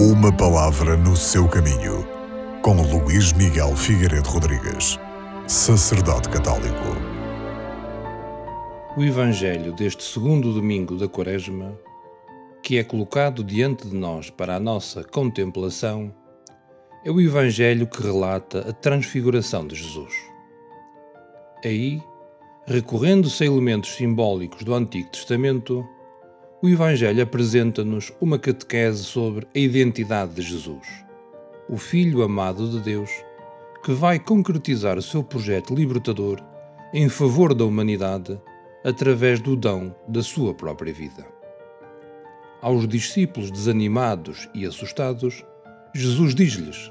Uma palavra no seu caminho, com Luís Miguel Figueiredo Rodrigues, sacerdote católico. O Evangelho deste segundo domingo da Quaresma, que é colocado diante de nós para a nossa contemplação, é o Evangelho que relata a transfiguração de Jesus. Aí, recorrendo-se a elementos simbólicos do Antigo Testamento, o Evangelho apresenta-nos uma catequese sobre a identidade de Jesus, o Filho amado de Deus, que vai concretizar o seu projeto libertador em favor da humanidade através do dom da sua própria vida. Aos discípulos desanimados e assustados, Jesus diz-lhes: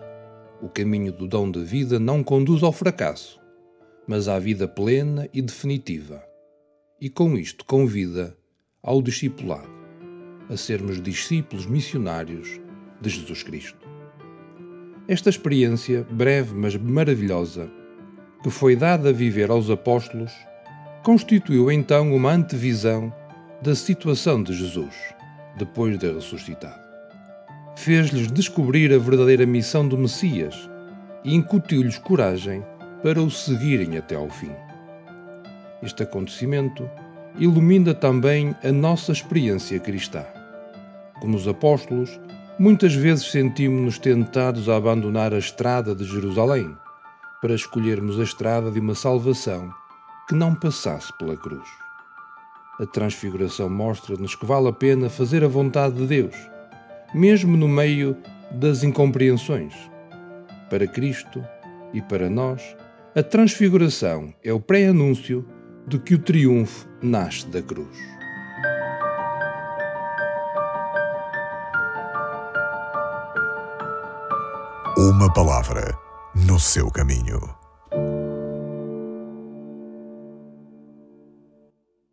O caminho do dom da vida não conduz ao fracasso, mas à vida plena e definitiva. E com isto convida ao discipulado, a sermos discípulos missionários de Jesus Cristo. Esta experiência, breve mas maravilhosa, que foi dada a viver aos apóstolos, constituiu então uma antevisão da situação de Jesus, depois de ressuscitado. Fez-lhes descobrir a verdadeira missão do Messias e incutiu-lhes coragem para o seguirem até ao fim. Este acontecimento ilumina também a nossa experiência cristã. Como os apóstolos, muitas vezes sentimos-nos tentados a abandonar a estrada de Jerusalém para escolhermos a estrada de uma salvação que não passasse pela cruz. A Transfiguração mostra-nos que vale a pena fazer a vontade de Deus, mesmo no meio das incompreensões. Para Cristo e para nós, a Transfiguração é o pré-anúncio de que o triunfo nasce da cruz. Uma palavra no seu caminho.